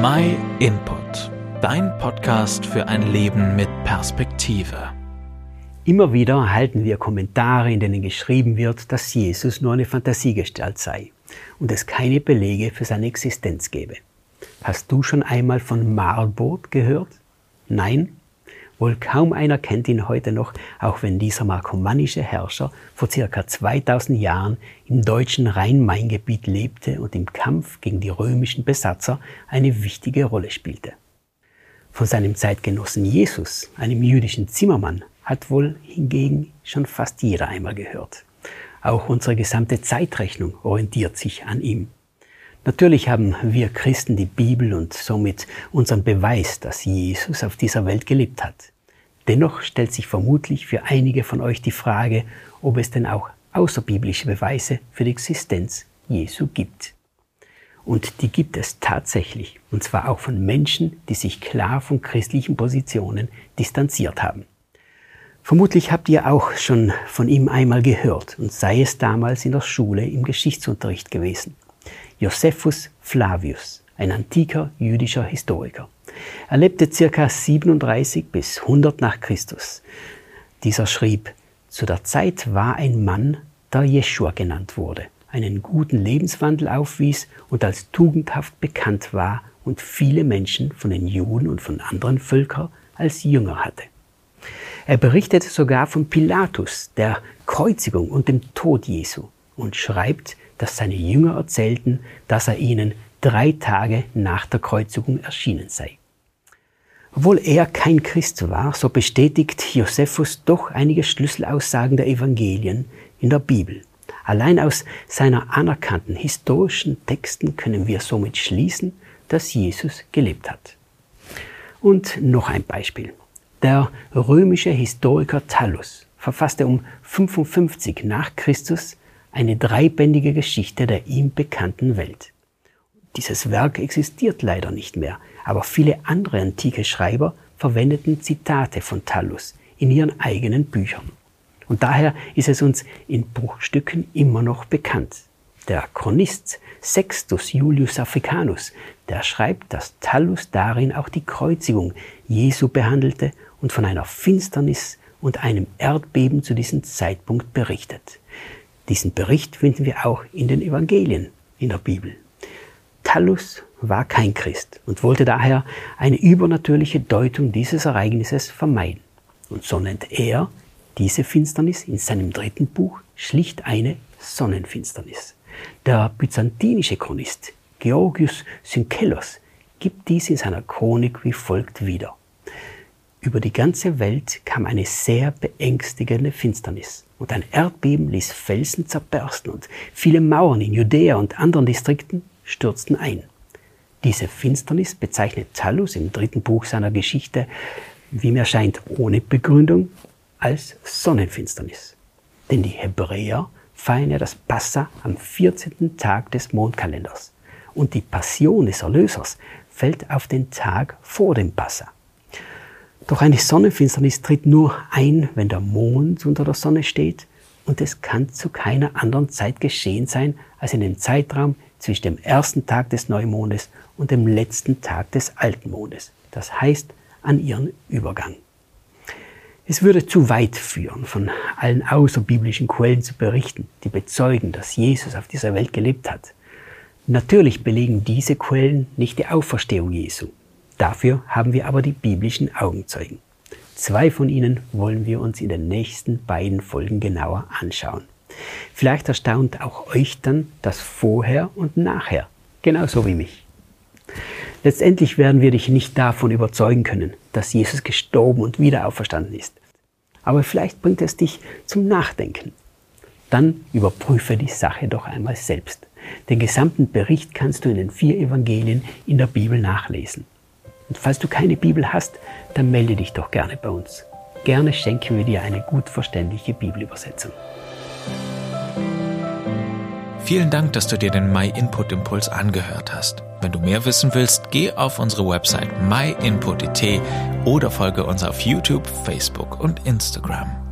My Input, dein Podcast für ein Leben mit Perspektive. Immer wieder erhalten wir Kommentare, in denen geschrieben wird, dass Jesus nur eine Fantasiegestalt sei und es keine Belege für seine Existenz gebe. Hast du schon einmal von Marbot gehört? Nein? Wohl kaum einer kennt ihn heute noch, auch wenn dieser markomannische Herrscher vor circa 2000 Jahren im deutschen Rhein-Main-Gebiet lebte und im Kampf gegen die römischen Besatzer eine wichtige Rolle spielte. Von seinem Zeitgenossen Jesus, einem jüdischen Zimmermann, hat wohl hingegen schon fast jeder einmal gehört. Auch unsere gesamte Zeitrechnung orientiert sich an ihm. Natürlich haben wir Christen die Bibel und somit unseren Beweis, dass Jesus auf dieser Welt gelebt hat. Dennoch stellt sich vermutlich für einige von euch die Frage, ob es denn auch außerbiblische Beweise für die Existenz Jesu gibt. Und die gibt es tatsächlich, und zwar auch von Menschen, die sich klar von christlichen Positionen distanziert haben. Vermutlich habt ihr auch schon von ihm einmal gehört und sei es damals in der Schule im Geschichtsunterricht gewesen. Josephus Flavius, ein antiker jüdischer Historiker. Er lebte circa 37 bis 100 nach Christus. Dieser schrieb, zu der Zeit war ein Mann, der Jeschua genannt wurde, einen guten Lebenswandel aufwies und als tugendhaft bekannt war und viele Menschen von den Juden und von anderen Völkern als Jünger hatte. Er berichtet sogar von Pilatus, der Kreuzigung und dem Tod Jesu und schreibt, dass seine Jünger erzählten, dass er ihnen drei Tage nach der Kreuzigung erschienen sei. Obwohl er kein Christ war, so bestätigt Josephus doch einige Schlüsselaussagen der Evangelien in der Bibel. Allein aus seiner anerkannten historischen Texten können wir somit schließen, dass Jesus gelebt hat. Und noch ein Beispiel. Der römische Historiker Thallus verfasste um 55 nach Christus eine dreibändige Geschichte der ihm bekannten Welt. Dieses Werk existiert leider nicht mehr, aber viele andere antike Schreiber verwendeten Zitate von Thallus in ihren eigenen Büchern. Und daher ist es uns in Bruchstücken immer noch bekannt. Der Chronist Sextus Julius Africanus, der schreibt, dass Thallus darin auch die Kreuzigung Jesu behandelte und von einer Finsternis und einem Erdbeben zu diesem Zeitpunkt berichtet. Diesen Bericht finden wir auch in den Evangelien in der Bibel. Thallus war kein Christ und wollte daher eine übernatürliche Deutung dieses Ereignisses vermeiden. Und so nennt er diese Finsternis in seinem dritten Buch schlicht eine Sonnenfinsternis. Der byzantinische Chronist Georgius Synkelos gibt dies in seiner Chronik wie folgt wieder. Über die ganze Welt kam eine sehr beängstigende Finsternis und ein Erdbeben ließ Felsen zerbersten und viele Mauern in Judäa und anderen Distrikten stürzten ein. Diese Finsternis bezeichnet Thallus im dritten Buch seiner Geschichte, wie mir scheint, ohne Begründung, als Sonnenfinsternis. Denn die Hebräer feiern ja das Passa am 14. Tag des Mondkalenders. Und die Passion des Erlösers fällt auf den Tag vor dem Passa. Doch eine Sonnenfinsternis tritt nur ein, wenn der Mond unter der Sonne steht und es kann zu keiner anderen Zeit geschehen sein als in dem Zeitraum zwischen dem ersten Tag des Neumondes und dem letzten Tag des alten Mondes. Das heißt an ihren Übergang. Es würde zu weit führen, von allen außerbiblischen Quellen zu berichten, die bezeugen, dass Jesus auf dieser Welt gelebt hat. Natürlich belegen diese Quellen nicht die Auferstehung Jesu. Dafür haben wir aber die biblischen Augenzeugen. Zwei von ihnen wollen wir uns in den nächsten beiden Folgen genauer anschauen. Vielleicht erstaunt auch euch dann das Vorher und Nachher, genauso wie mich. Letztendlich werden wir dich nicht davon überzeugen können, dass Jesus gestorben und wieder auferstanden ist. Aber vielleicht bringt es dich zum Nachdenken. Dann überprüfe die Sache doch einmal selbst. Den gesamten Bericht kannst du in den vier Evangelien in der Bibel nachlesen. Und falls du keine Bibel hast, dann melde dich doch gerne bei uns. Gerne schenken wir dir eine gut verständliche Bibelübersetzung. Vielen Dank, dass du dir den My Input Impuls angehört hast. Wenn du mehr wissen willst, geh auf unsere Website myinput.it oder folge uns auf YouTube, Facebook und Instagram.